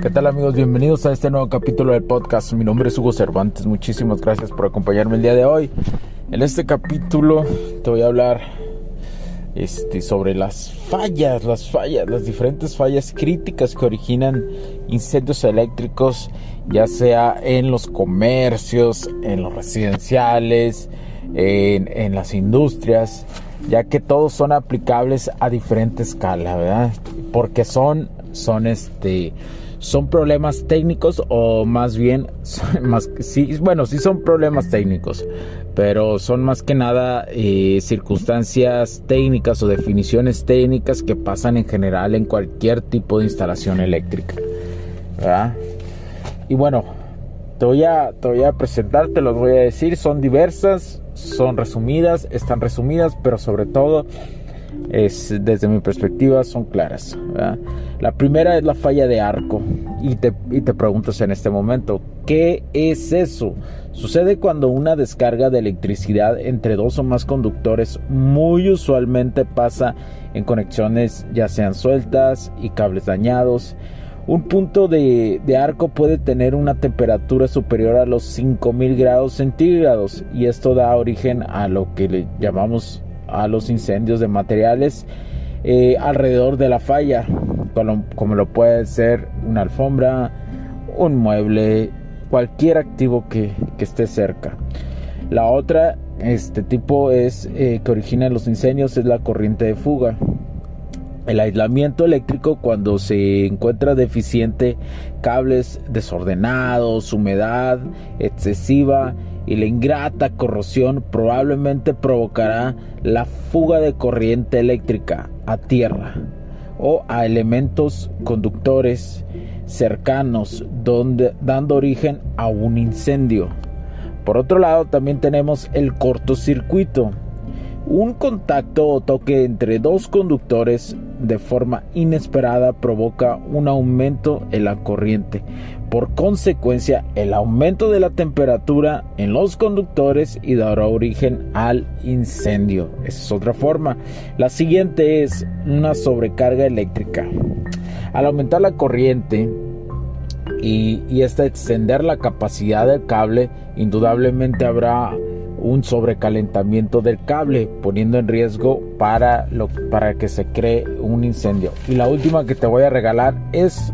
¿Qué tal amigos? Bienvenidos a este nuevo capítulo del podcast. Mi nombre es Hugo Cervantes. Muchísimas gracias por acompañarme el día de hoy. En este capítulo te voy a hablar este, sobre las fallas, las fallas, las diferentes fallas críticas que originan incendios eléctricos, ya sea en los comercios, en los residenciales, en, en las industrias, ya que todos son aplicables a diferente escala, ¿verdad? Porque son, son este son problemas técnicos o más bien, más, sí, bueno, sí son problemas técnicos, pero son más que nada eh, circunstancias técnicas o definiciones técnicas que pasan en general en cualquier tipo de instalación eléctrica. Y bueno, te voy, a, te voy a presentar, te los voy a decir, son diversas, son resumidas, están resumidas, pero sobre todo es, desde mi perspectiva son claras. La primera es la falla de arco y te, y te preguntas en este momento, ¿qué es eso? Sucede cuando una descarga de electricidad entre dos o más conductores muy usualmente pasa en conexiones ya sean sueltas y cables dañados. Un punto de, de, arco puede tener una temperatura superior a los 5000 grados centígrados y esto da origen a lo que le llamamos a los incendios de materiales eh, alrededor de la falla, como, lo puede ser una alfombra, un mueble, cualquier activo que, esté cerca. La otra, este tipo es eh, que origina los incendios es la corriente de fuga. El aislamiento eléctrico cuando se encuentra deficiente, cables desordenados, humedad excesiva y la ingrata corrosión probablemente provocará la fuga de corriente eléctrica a tierra o a elementos conductores cercanos dando origen a un incendio. Por otro lado también tenemos el cortocircuito, un contacto o toque entre dos conductores de forma inesperada provoca un aumento en la corriente, por consecuencia, el aumento de la temperatura en los conductores y dará origen al incendio. Esa es otra forma. La siguiente es una sobrecarga eléctrica. Al aumentar la corriente y, y esta extender la capacidad del cable, indudablemente habrá un sobrecalentamiento del cable, poniendo en riesgo para, lo, para que se cree un incendio. Y la última que te voy a regalar es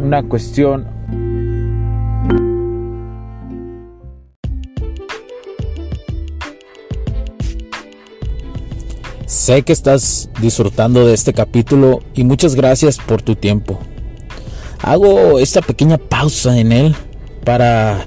una cuestión Sé que estás disfrutando de este capítulo y muchas gracias por tu tiempo. Hago esta pequeña pausa en él para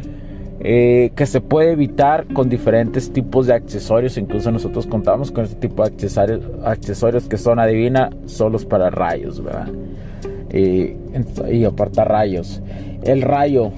eh, que se puede evitar con diferentes tipos de accesorios. Incluso nosotros contamos con este tipo de accesorios, accesorios que son, adivina, solos para rayos, ¿verdad? y aparta rayos. El rayo,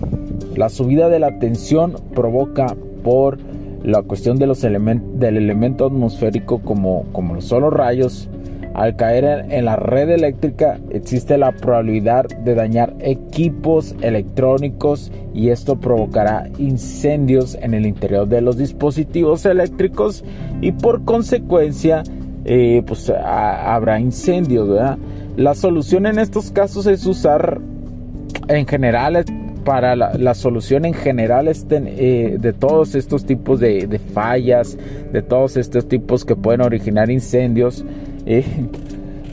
la subida de la tensión provoca por la cuestión de los del elemento atmosférico como, como son los rayos al caer en la red eléctrica existe la probabilidad de dañar equipos electrónicos y esto provocará incendios en el interior de los dispositivos eléctricos y por consecuencia eh, pues habrá incendios. La solución en estos casos es usar en general para la, solución en general eh, de todos estos tipos de, fallas, de todos estos tipos que pueden originar incendios, eh,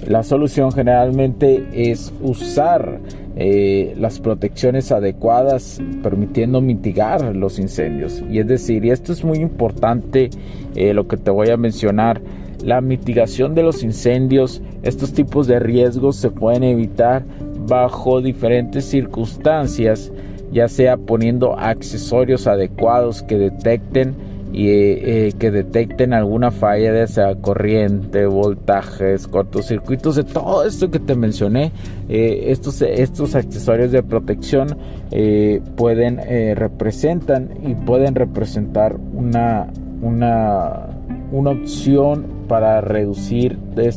la solución generalmente es usar eh, las protecciones adecuadas permitiendo mitigar los incendios. Y es decir, y esto es muy importante lo que te voy a mencionar, la mitigación de los incendios, estos tipos de riesgos se pueden evitar bajo diferentes circunstancias, ya sea poniendo accesorios adecuados que detecten y eh, que detecten alguna falla de esa corriente, voltajes, cortocircuitos, de todo esto que te mencioné, eh, estos, estos accesorios de protección eh, pueden representan y pueden representar una, una, una opción para reducir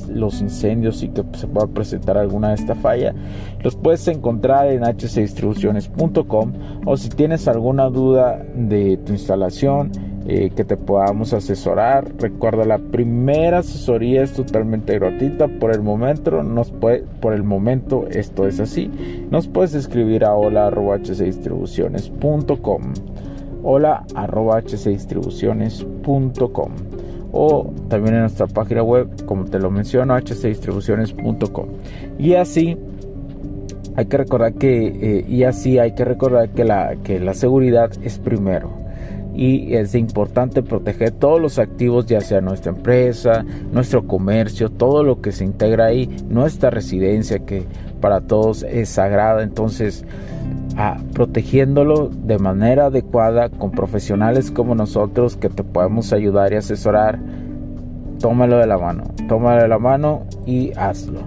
los incendios y que se pueda presentar alguna de esta falla. Los puedes encontrar en hcdistribuciones.com o si tienes alguna duda de tu instalación eh, que te podamos asesorar. Recuerda la primera asesoría es totalmente gratuita. Por el momento nos puede, por el momento esto es así. Nos puedes escribir a hola hola o también en nuestra página web, como te lo menciono, hcdistribuciones.com. Y así hay que recordar que eh, y así hay que recordar que la que la seguridad es primero y es importante proteger todos los activos ya sea nuestra empresa nuestro comercio todo lo que se integra ahí nuestra residencia que para todos es sagrada entonces protegiéndolo de manera adecuada con profesionales como nosotros que te podemos ayudar y asesorar, tómalo de la mano, tómalo de la mano y hazlo.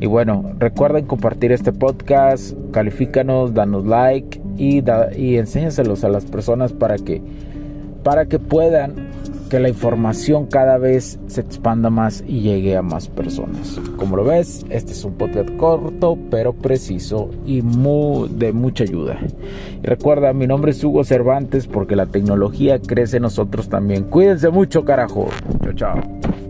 Y bueno, recuerden compartir este podcast, califícanos, danos like y, da, y enséñaselos a las personas para que, para que puedan que la información cada vez se expanda más y llegue a más personas. Como lo ves, este es un podcast corto pero preciso y muy, de mucha ayuda. Y recuerda, mi nombre es Hugo Cervantes porque la tecnología crece en nosotros también. Cuídense mucho, carajo. Chao, chao.